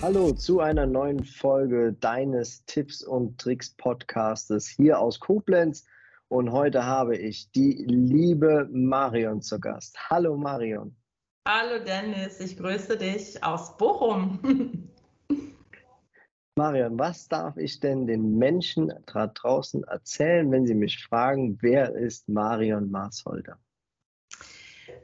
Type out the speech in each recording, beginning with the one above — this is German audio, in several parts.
Hallo zu einer neuen Folge deines Tipps und Tricks Podcastes hier aus Koblenz. Und heute habe ich die liebe Marion zu Gast. Hallo Marion. Hallo Dennis, ich grüße dich aus Bochum. Marion, was darf ich denn den Menschen da draußen erzählen, wenn sie mich fragen, wer ist Marion Marsholder?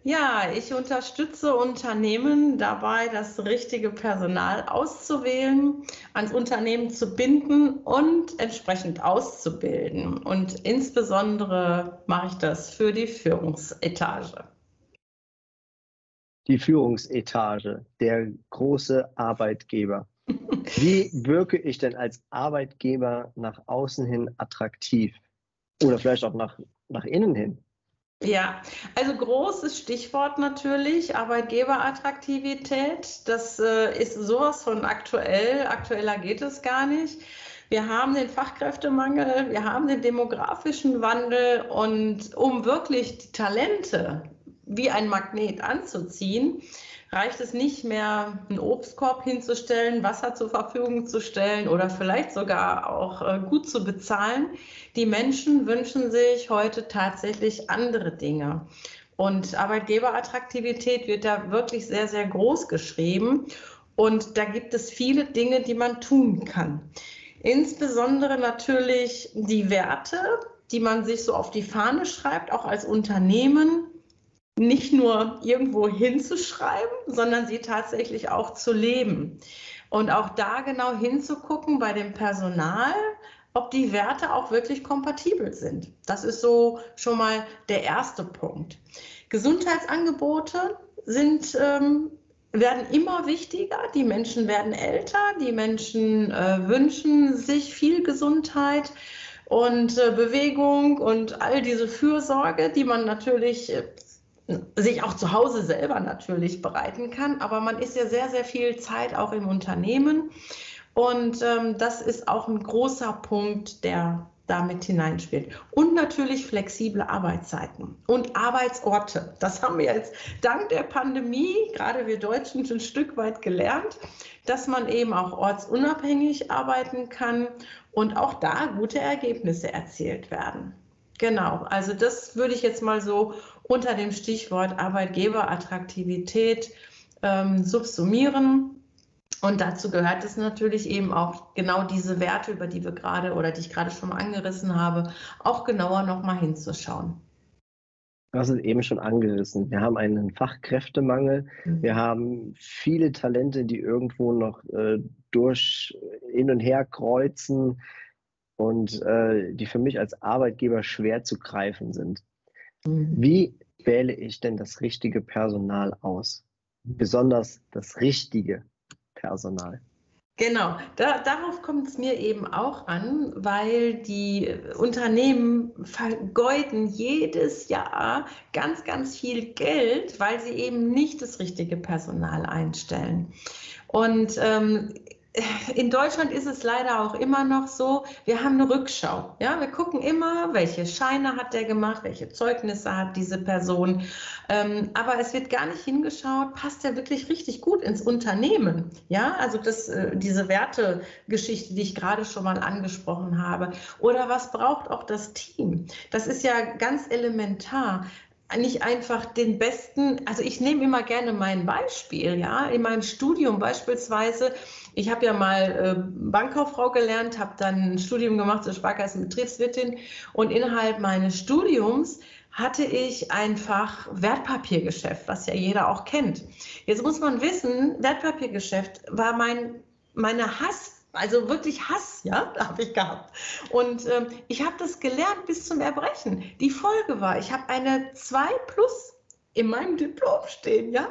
Ja, ich unterstütze Unternehmen dabei, das richtige Personal auszuwählen, ans Unternehmen zu binden und entsprechend auszubilden. Und insbesondere mache ich das für die Führungsetage. Die Führungsetage, der große Arbeitgeber. Wie wirke ich denn als Arbeitgeber nach außen hin attraktiv? Oder vielleicht auch nach, nach innen hin? Ja, also großes Stichwort natürlich, Arbeitgeberattraktivität. Das äh, ist sowas von aktuell. Aktueller geht es gar nicht. Wir haben den Fachkräftemangel, wir haben den demografischen Wandel und um wirklich die Talente wie ein Magnet anzuziehen, reicht es nicht mehr, einen Obstkorb hinzustellen, Wasser zur Verfügung zu stellen oder vielleicht sogar auch äh, gut zu bezahlen. Die Menschen wünschen sich heute tatsächlich andere Dinge. Und Arbeitgeberattraktivität wird da wirklich sehr, sehr groß geschrieben. Und da gibt es viele Dinge, die man tun kann. Insbesondere natürlich die Werte, die man sich so auf die Fahne schreibt, auch als Unternehmen nicht nur irgendwo hinzuschreiben, sondern sie tatsächlich auch zu leben. Und auch da genau hinzugucken bei dem Personal, ob die Werte auch wirklich kompatibel sind. Das ist so schon mal der erste Punkt. Gesundheitsangebote sind, ähm, werden immer wichtiger. Die Menschen werden älter, die Menschen äh, wünschen sich viel Gesundheit und äh, Bewegung und all diese Fürsorge, die man natürlich äh, sich auch zu Hause selber natürlich bereiten kann, aber man ist ja sehr, sehr viel Zeit auch im Unternehmen. Und ähm, das ist auch ein großer Punkt, der damit hineinspielt. Und natürlich flexible Arbeitszeiten und Arbeitsorte. Das haben wir jetzt dank der Pandemie, gerade wir Deutschen, ein Stück weit gelernt, dass man eben auch ortsunabhängig arbeiten kann und auch da gute Ergebnisse erzielt werden. Genau, also das würde ich jetzt mal so unter dem Stichwort Arbeitgeberattraktivität ähm, subsumieren. Und dazu gehört es natürlich eben auch genau diese Werte, über die wir gerade oder die ich gerade schon mal angerissen habe, auch genauer nochmal hinzuschauen. Hast es eben schon angerissen. Wir haben einen Fachkräftemangel. Mhm. Wir haben viele Talente, die irgendwo noch äh, durch hin und her kreuzen und äh, die für mich als Arbeitgeber schwer zu greifen sind. Mhm. Wie wähle ich denn das richtige Personal aus? Besonders das richtige Personal. Genau, da, darauf kommt es mir eben auch an, weil die Unternehmen vergeuden jedes Jahr ganz, ganz viel Geld, weil sie eben nicht das richtige Personal einstellen. Und ähm, in Deutschland ist es leider auch immer noch so, wir haben eine Rückschau. Ja, wir gucken immer, welche Scheine hat der gemacht, welche Zeugnisse hat diese Person. Ähm, aber es wird gar nicht hingeschaut, passt der wirklich richtig gut ins Unternehmen? Ja, also das, äh, diese Wertegeschichte, die ich gerade schon mal angesprochen habe. Oder was braucht auch das Team? Das ist ja ganz elementar nicht einfach den besten, also ich nehme immer gerne mein Beispiel, ja, in meinem Studium beispielsweise, ich habe ja mal äh, Bankkauffrau gelernt, habe dann ein Studium gemacht zur Sparkassenbetriebswirtin und innerhalb meines Studiums hatte ich einfach Wertpapiergeschäft, was ja jeder auch kennt. Jetzt muss man wissen, Wertpapiergeschäft war mein, meine Hass Also wirklich Hass, ja, habe ich gehabt. Und ähm, ich habe das gelernt bis zum Erbrechen. Die Folge war, ich habe eine 2 plus in meinem Diplom stehen, ja.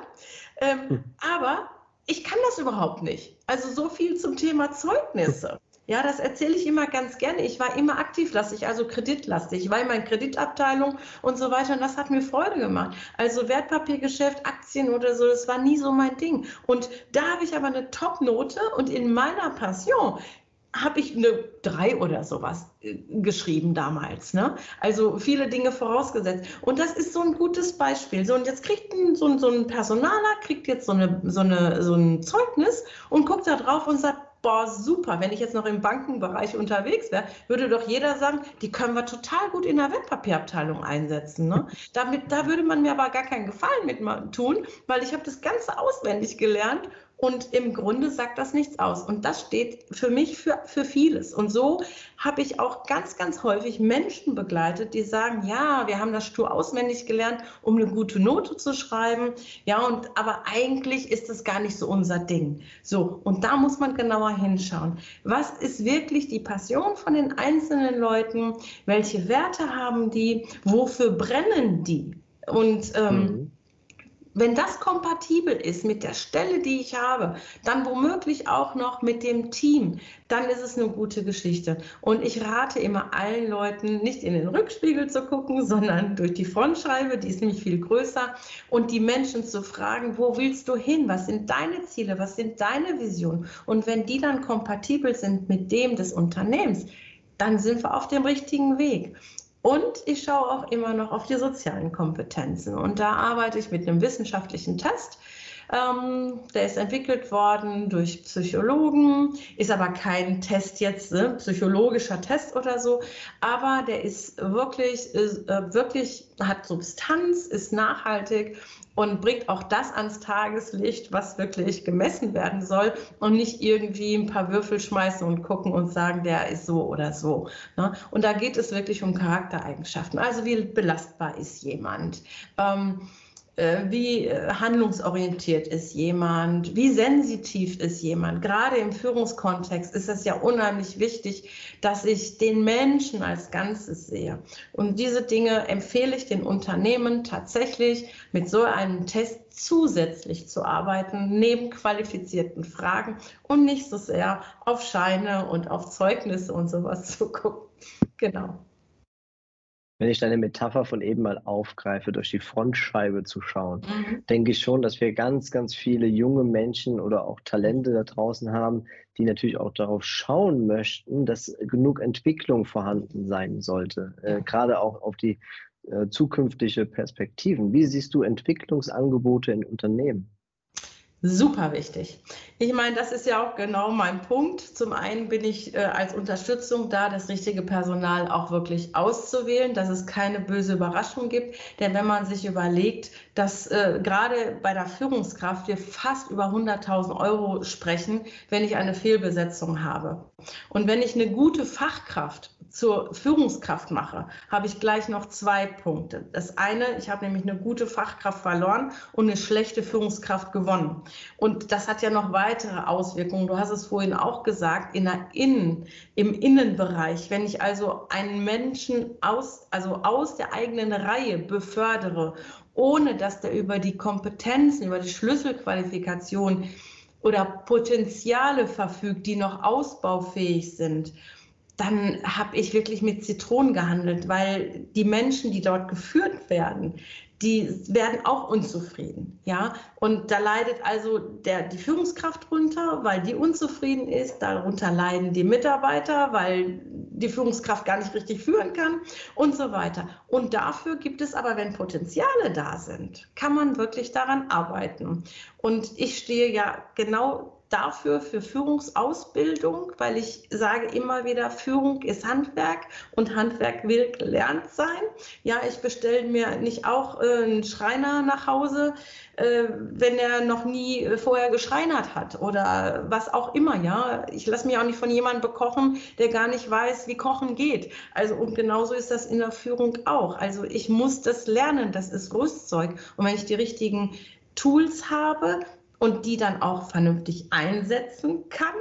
Ähm, hm. Aber ich kann das überhaupt nicht. Also so viel zum Thema Zeugnisse. Ja, das erzähle ich immer ganz gerne. Ich war immer aktivlastig, also kreditlastig. Ich war in meiner Kreditabteilung und so weiter und das hat mir Freude gemacht. Also Wertpapiergeschäft, Aktien oder so, das war nie so mein Ding. Und da habe ich aber eine Top-Note und in meiner Passion habe ich eine drei oder sowas äh, geschrieben damals. Ne? Also viele Dinge vorausgesetzt. Und das ist so ein gutes Beispiel. So, und jetzt kriegt ein, so, so ein Personaler, kriegt jetzt so, eine, so, eine, so ein Zeugnis und guckt da drauf und sagt, boah, super, wenn ich jetzt noch im Bankenbereich unterwegs wäre, würde doch jeder sagen, die können wir total gut in der Wertpapierabteilung einsetzen. Ne? Damit, da würde man mir aber gar keinen Gefallen mit tun, weil ich habe das Ganze auswendig gelernt und im Grunde sagt das nichts aus. Und das steht für mich für, für vieles. Und so habe ich auch ganz, ganz häufig Menschen begleitet, die sagen, ja, wir haben das stur auswendig gelernt, um eine gute Note zu schreiben. Ja, und aber eigentlich ist das gar nicht so unser Ding. So, und da muss man genauer hinschauen. Was ist wirklich die Passion von den einzelnen Leuten? Welche Werte haben die? Wofür brennen die? Und ähm, mhm wenn das kompatibel ist mit der Stelle, die ich habe, dann womöglich auch noch mit dem Team, dann ist es eine gute Geschichte. Und ich rate immer allen Leuten, nicht in den Rückspiegel zu gucken, sondern durch die Frontscheibe, die ist nämlich viel größer, und die Menschen zu fragen, wo willst du hin? Was sind deine Ziele? Was sind deine Visionen? Und wenn die dann kompatibel sind mit dem des Unternehmens, dann sind wir auf dem richtigen Weg. Und ich schaue auch immer noch auf die sozialen Kompetenzen. Und da arbeite ich mit einem wissenschaftlichen Test. Ähm, der ist entwickelt worden durch Psychologen, ist aber kein Test jetzt, ne, psychologischer Test oder so, aber der ist wirklich, ist, äh, wirklich, hat Substanz, ist nachhaltig und bringt auch das ans Tageslicht, was wirklich gemessen werden soll und nicht irgendwie ein paar Würfel schmeißen und gucken und sagen, der ist so oder so. Ne? Und da geht es wirklich um Charaktereigenschaften. Also wie belastbar ist jemand? Ähm, äh, wie äh, handlungsorientiert ist jemand, wie sensitiv ist jemand. Gerade im Führungskontext ist es ja unheimlich wichtig, dass ich den Menschen als Ganzes sehe. Und diese Dinge empfehle ich den Unternehmen tatsächlich mit so einem Test zusätzlich zu arbeiten, neben qualifizierten Fragen und nicht so sehr auf Scheine und auf Zeugnisse und sowas zu gucken. Genau. Wenn ich deine Metapher von eben mal aufgreife, durch die Frontscheibe zu schauen, mhm. denke ich schon, dass wir ganz, ganz viele junge Menschen oder auch Talente da draußen haben, die natürlich auch darauf schauen möchten, dass genug Entwicklung vorhanden sein sollte, äh, gerade auch auf die äh, zukünftige Perspektiven. Wie siehst du Entwicklungsangebote in Unternehmen? Super wichtig. Ich meine, das ist ja auch genau mein Punkt. Zum einen bin ich äh, als Unterstützung da, das richtige Personal auch wirklich auszuwählen, dass es keine böse Überraschung gibt. Denn wenn man sich überlegt, dass äh, gerade bei der Führungskraft wir fast über 100.000 Euro sprechen, wenn ich eine Fehlbesetzung habe. Und wenn ich eine gute Fachkraft zur Führungskraft mache, habe ich gleich noch zwei Punkte. Das eine, ich habe nämlich eine gute Fachkraft verloren und eine schlechte Führungskraft gewonnen. Und das hat ja noch weitere Auswirkungen. Du hast es vorhin auch gesagt, in der Innen, im Innenbereich. Wenn ich also einen Menschen aus, also aus der eigenen Reihe befördere, ohne dass der über die Kompetenzen, über die Schlüsselqualifikation oder Potenziale verfügt, die noch ausbaufähig sind, dann habe ich wirklich mit Zitronen gehandelt, weil die Menschen, die dort geführt werden, die werden auch unzufrieden, ja. Und da leidet also der, die Führungskraft drunter, weil die unzufrieden ist. Darunter leiden die Mitarbeiter, weil die Führungskraft gar nicht richtig führen kann und so weiter. Und dafür gibt es aber, wenn Potenziale da sind, kann man wirklich daran arbeiten. Und ich stehe ja genau dafür für Führungsausbildung, weil ich sage immer wieder, Führung ist Handwerk und Handwerk will gelernt sein. Ja, ich bestelle mir nicht auch äh, einen Schreiner nach Hause, äh, wenn er noch nie äh, vorher geschreinert hat oder was auch immer. Ja, ich lasse mich auch nicht von jemandem bekochen, der gar nicht weiß, wie Kochen geht. Also und genauso ist das in der Führung auch. Also ich muss das lernen. Das ist Rüstzeug. Und wenn ich die richtigen Tools habe, und die dann auch vernünftig einsetzen kann,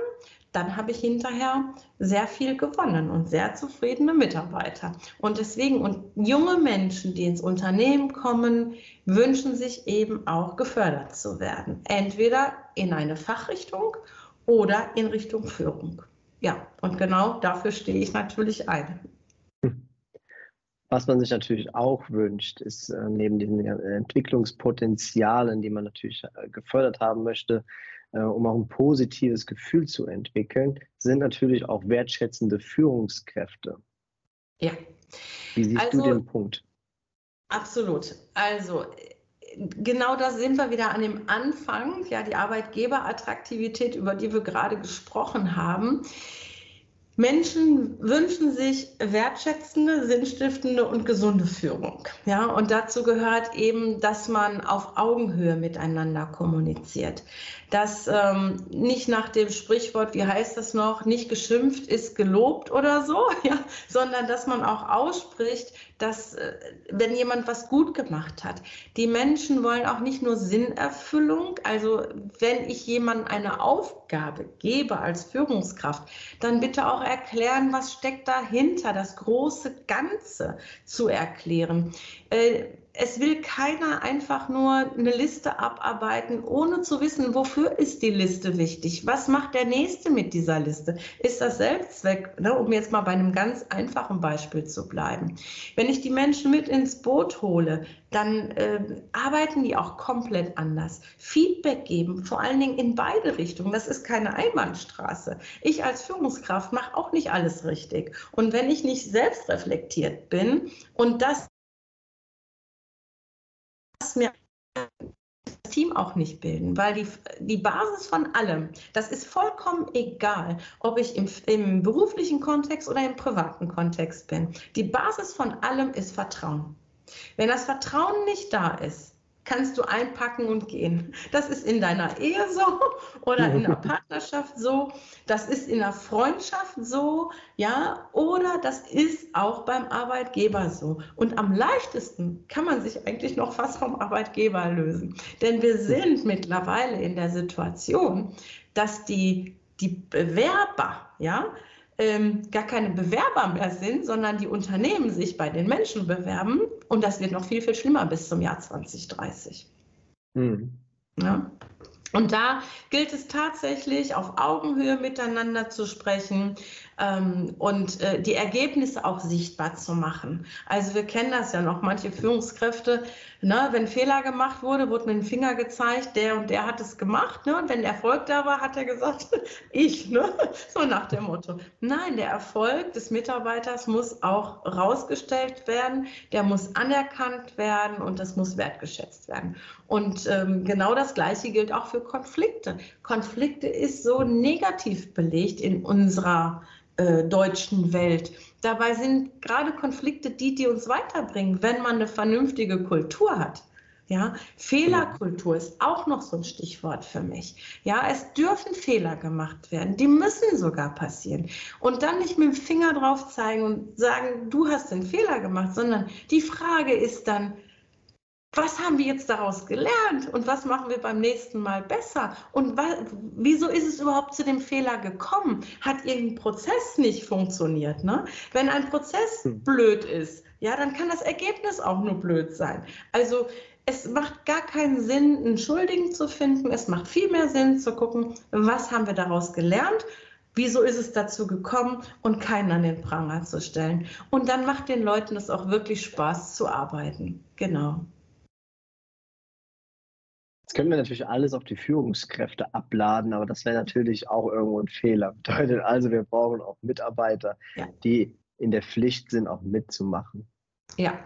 dann habe ich hinterher sehr viel gewonnen und sehr zufriedene Mitarbeiter. Und deswegen, und junge Menschen, die ins Unternehmen kommen, wünschen sich eben auch gefördert zu werden. Entweder in eine Fachrichtung oder in Richtung Führung. Ja, und genau dafür stehe ich natürlich ein. Was man sich natürlich auch wünscht, ist äh, neben den äh, Entwicklungspotenzialen, die man natürlich äh, gefördert haben möchte, äh, um auch ein positives Gefühl zu entwickeln, sind natürlich auch wertschätzende Führungskräfte. Ja. Wie siehst also, du den Punkt? Absolut. Also genau da sind wir wieder an dem Anfang, ja, die Arbeitgeberattraktivität, über die wir gerade gesprochen haben. Menschen wünschen sich wertschätzende, sinnstiftende und gesunde Führung. Ja, und dazu gehört eben, dass man auf Augenhöhe miteinander kommuniziert. Dass ähm, nicht nach dem Sprichwort, wie heißt das noch, nicht geschimpft ist gelobt oder so, ja, sondern dass man auch ausspricht, dass äh, wenn jemand was gut gemacht hat, die Menschen wollen auch nicht nur Sinnerfüllung, also wenn ich jemandem eine Aufgabe gebe als Führungskraft, dann bitte auch erklären, was steckt dahinter, das große Ganze zu erklären. Äh, es will keiner einfach nur eine Liste abarbeiten, ohne zu wissen, wofür ist die Liste wichtig? Was macht der Nächste mit dieser Liste? Ist das Selbstzweck, ne, um jetzt mal bei einem ganz einfachen Beispiel zu bleiben? Wenn ich die Menschen mit ins Boot hole, dann äh, arbeiten die auch komplett anders. Feedback geben, vor allen Dingen in beide Richtungen. Das ist keine Einbahnstraße. Ich als Führungskraft mache auch nicht alles richtig. Und wenn ich nicht selbst reflektiert bin und das mir das Team auch nicht bilden, weil die, die Basis von allem, das ist vollkommen egal, ob ich im, im beruflichen Kontext oder im privaten Kontext bin. Die Basis von allem ist Vertrauen. Wenn das Vertrauen nicht da ist, kannst du einpacken und gehen. Das ist in deiner Ehe so oder in einer Partnerschaft so, das ist in einer Freundschaft so, ja, oder das ist auch beim Arbeitgeber so. Und am leichtesten kann man sich eigentlich noch fast vom Arbeitgeber lösen. Denn wir sind mittlerweile in der Situation, dass die, die Bewerber, ja, ähm, gar keine Bewerber mehr sind, sondern die Unternehmen sich bei den Menschen bewerben. Und das wird noch viel, viel schlimmer bis zum Jahr 2030. Mhm. Ja. Und da gilt es tatsächlich, auf Augenhöhe miteinander zu sprechen, ähm, und äh, die Ergebnisse auch sichtbar zu machen. Also wir kennen das ja noch, manche Führungskräfte, ne, wenn Fehler gemacht wurde, wurde mit dem Finger gezeigt, der und der hat es gemacht. Ne, und wenn der Erfolg da war, hat er gesagt, ich, ne, so nach dem Motto. Nein, der Erfolg des Mitarbeiters muss auch rausgestellt werden, der muss anerkannt werden und das muss wertgeschätzt werden. Und ähm, genau das Gleiche gilt auch für Konflikte. Konflikte ist so negativ belegt in unserer äh, deutschen Welt. Dabei sind gerade Konflikte die, die uns weiterbringen, wenn man eine vernünftige Kultur hat. Ja, Fehlerkultur ist auch noch so ein Stichwort für mich. Ja, es dürfen Fehler gemacht werden. Die müssen sogar passieren. Und dann nicht mit dem Finger drauf zeigen und sagen, du hast den Fehler gemacht, sondern die Frage ist dann, was haben wir jetzt daraus gelernt und was machen wir beim nächsten Mal besser? Und wieso ist es überhaupt zu dem Fehler gekommen? Hat irgendein Prozess nicht funktioniert? Ne? Wenn ein Prozess hm. blöd ist, ja, dann kann das Ergebnis auch nur blöd sein. Also es macht gar keinen Sinn, einen Schuldigen zu finden. Es macht viel mehr Sinn zu gucken, was haben wir daraus gelernt? Wieso ist es dazu gekommen und keinen an den Pranger zu stellen? Und dann macht den Leuten es auch wirklich Spaß zu arbeiten. Genau. Jetzt können wir natürlich alles auf die Führungskräfte abladen, aber das wäre natürlich auch irgendwo ein Fehler. Bedeutet also, wir brauchen auch Mitarbeiter, ja. die in der Pflicht sind, auch mitzumachen. Ja.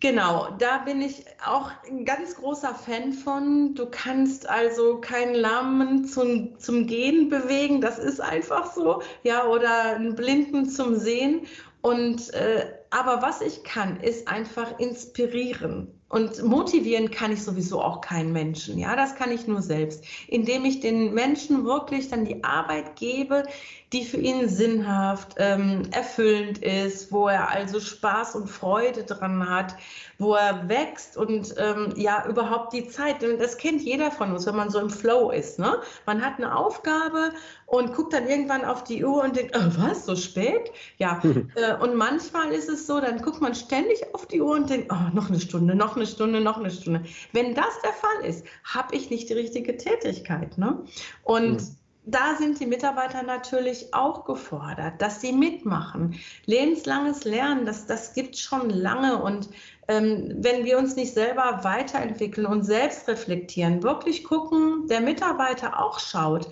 Genau, da bin ich auch ein ganz großer Fan von. Du kannst also keinen Lahmen zum, zum Gehen bewegen, das ist einfach so, ja, oder einen Blinden zum Sehen. Und äh, aber was ich kann, ist einfach inspirieren und motivieren kann ich sowieso auch keinen Menschen. Ja, das kann ich nur selbst, indem ich den Menschen wirklich dann die Arbeit gebe, die für ihn sinnhaft, ähm, erfüllend ist, wo er also Spaß und Freude dran hat, wo er wächst und ähm, ja überhaupt die Zeit. Das kennt jeder von uns, wenn man so im Flow ist. Ne? Man hat eine Aufgabe und guckt dann irgendwann auf die Uhr und denkt, oh, was, so spät? Ja, äh, und manchmal ist es so, dann guckt man ständig auf die Uhr und denkt, oh, noch eine Stunde, noch eine Stunde, noch eine Stunde. Wenn das der Fall ist, habe ich nicht die richtige Tätigkeit. Ne? Und mhm da sind die Mitarbeiter natürlich auch gefordert, dass sie mitmachen. Lebenslanges Lernen, das, das gibt es schon lange. Und ähm, wenn wir uns nicht selber weiterentwickeln und selbst reflektieren, wirklich gucken, der Mitarbeiter auch schaut,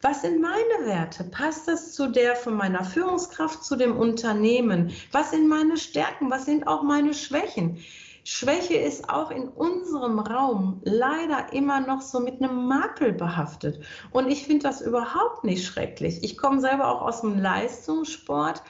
was sind meine Werte? Passt das zu der von meiner Führungskraft, zu dem Unternehmen? Was sind meine Stärken? Was sind auch meine Schwächen? Schwäche ist auch in unserem Raum leider immer noch so mit einem Makel behaftet. Und ich finde das überhaupt nicht schrecklich. Ich komme selber auch aus dem Leistungssport.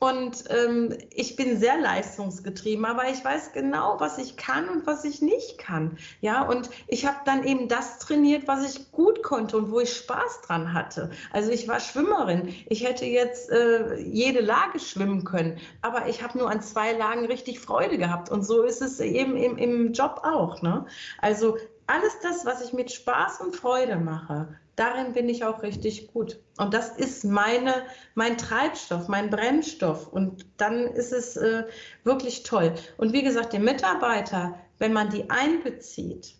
Und ähm, ich bin sehr leistungsgetrieben, aber ich weiß genau, was ich kann und was ich nicht kann. Ja, und ich habe dann eben das trainiert, was ich gut konnte und wo ich Spaß dran hatte. Also ich war Schwimmerin. Ich hätte jetzt äh, jede Lage schwimmen können, aber ich habe nur an zwei Lagen richtig Freude gehabt. Und so ist es eben im, im Job auch. Ne? Also alles das, was ich mit Spaß und Freude mache, darin bin ich auch richtig gut. Und das ist meine, mein Treibstoff, mein Brennstoff. Und dann ist es äh, wirklich toll. Und wie gesagt, den Mitarbeiter, wenn man die einbezieht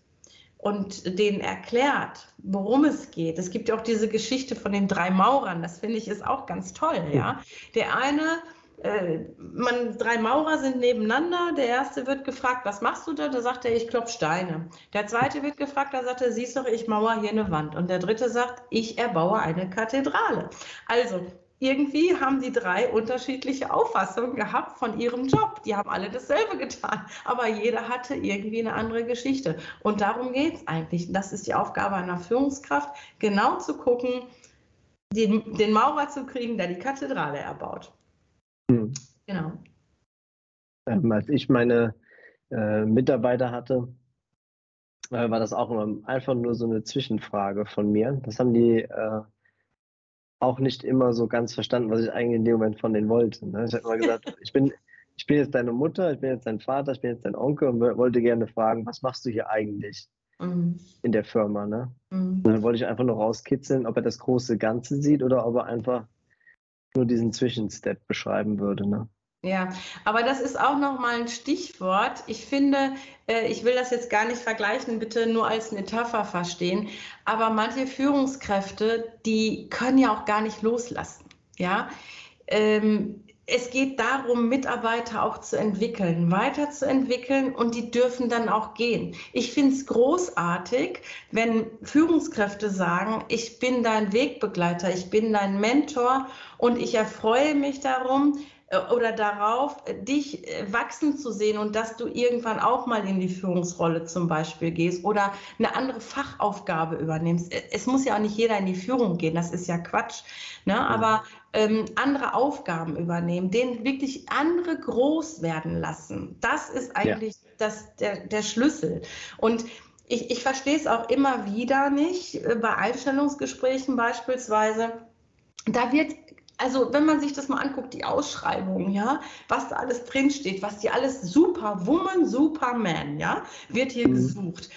und denen erklärt, worum es geht. Es gibt ja auch diese Geschichte von den drei Maurern. Das finde ich ist auch ganz toll. Ja, der eine äh, man, drei Maurer sind nebeneinander. Der erste wird gefragt, was machst du da? Da sagt er, ich klopfe Steine. Der zweite wird gefragt, da sagt er, siehst du, ich mauer hier eine Wand. Und der dritte sagt, ich erbaue eine Kathedrale. Also irgendwie haben die drei unterschiedliche Auffassungen gehabt von ihrem Job. Die haben alle dasselbe getan, aber jeder hatte irgendwie eine andere Geschichte. Und darum geht es eigentlich. Das ist die Aufgabe einer Führungskraft, genau zu gucken, den, den Maurer zu kriegen, der die Kathedrale erbaut. Hm. Genau. Ähm, als ich meine äh, Mitarbeiter hatte, äh, war das auch immer einfach nur so eine Zwischenfrage von mir. Das haben die äh, auch nicht immer so ganz verstanden, was ich eigentlich in dem Moment von denen wollte. Ne? Ich habe immer gesagt, ich bin, ich bin jetzt deine Mutter, ich bin jetzt dein Vater, ich bin jetzt dein Onkel und wollte gerne fragen, was machst du hier eigentlich mhm. in der Firma? Ne? Mhm. Dann wollte ich einfach nur rauskitzeln, ob er das große Ganze sieht oder ob er einfach nur diesen Zwischenstep beschreiben würde. Ne? Ja, aber das ist auch nochmal ein Stichwort. Ich finde, äh, ich will das jetzt gar nicht vergleichen, bitte nur als Metapher verstehen, aber manche Führungskräfte, die können ja auch gar nicht loslassen. Ja, ähm, es geht darum, Mitarbeiter auch zu entwickeln, weiterzuentwickeln und die dürfen dann auch gehen. Ich finde es großartig, wenn Führungskräfte sagen, ich bin dein Wegbegleiter, ich bin dein Mentor und ich erfreue mich darum, äh, oder darauf, dich äh, wachsen zu sehen und dass du irgendwann auch mal in die Führungsrolle zum Beispiel gehst oder eine andere Fachaufgabe übernimmst. Äh, es muss ja auch nicht jeder in die Führung gehen, das ist ja Quatsch. Ne? Aber ähm, andere Aufgaben übernehmen, denen wirklich andere groß werden lassen. Das ist eigentlich ja. das, der, der Schlüssel. Und ich, ich verstehe es auch immer wieder nicht, bei Einstellungsgesprächen beispielsweise. Da wird also wenn man sich das mal anguckt, die Ausschreibung, ja, was da alles drinsteht, was die alles Superwoman, Superman, ja, wird hier mhm. gesucht.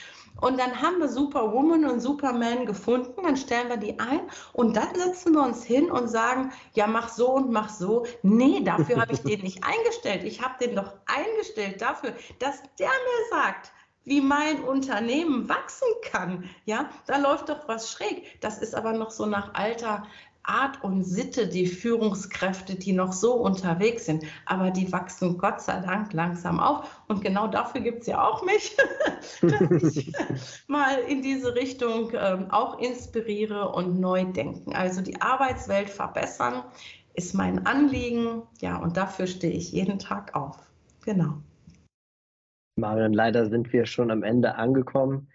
Und dann haben wir Superwoman und Superman gefunden, dann stellen wir die ein und dann setzen wir uns hin und sagen, ja, mach so und mach so. Nee, dafür habe ich den nicht eingestellt. Ich habe den doch eingestellt dafür, dass der mir sagt, wie mein Unternehmen wachsen kann. Ja, da läuft doch was schräg. Das ist aber noch so nach alter Art und Sitte die Führungskräfte, die noch so unterwegs sind. Aber die wachsen Gott sei Dank langsam auf. Und genau dafür gibt es ja auch mich, dass ich mal in diese Richtung ähm, auch inspiriere und neu denken. Also die Arbeitswelt verbessern ist mein Anliegen. Ja, und dafür stehe ich jeden Tag auf. Genau. Marion, leider sind wir schon am Ende angekommen.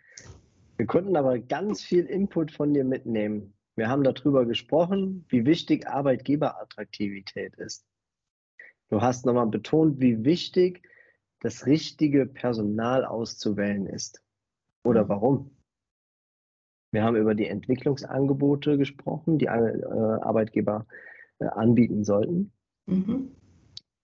Wir konnten aber ganz viel Input von dir mitnehmen. Wir haben darüber gesprochen, wie wichtig Arbeitgeberattraktivität ist. Du hast nochmal betont, wie wichtig das richtige Personal auszuwählen ist. Oder mhm. warum? Wir haben über die Entwicklungsangebote gesprochen, die äh, Arbeitgeber äh, anbieten sollten. Mhm.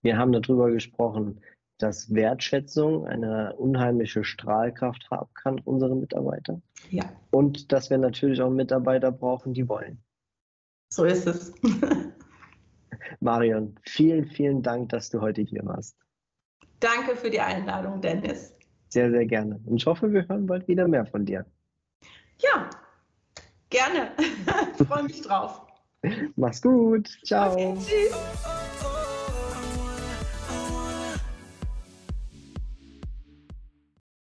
Wir haben darüber gesprochen, dass Wertschätzung eine unheimliche Strahlkraft haben kann, unsere Mitarbeiter. Ja. Und dass wir natürlich auch Mitarbeiter brauchen, die wollen. So ist es. Marion, vielen, vielen Dank, dass du heute hier warst. Danke für die Einladung, Dennis. Sehr, sehr gerne. Und ich hoffe, wir hören bald wieder mehr von dir. Ja, gerne. ich freue mich drauf. Mach's gut. Ciao. Okay, tschüss.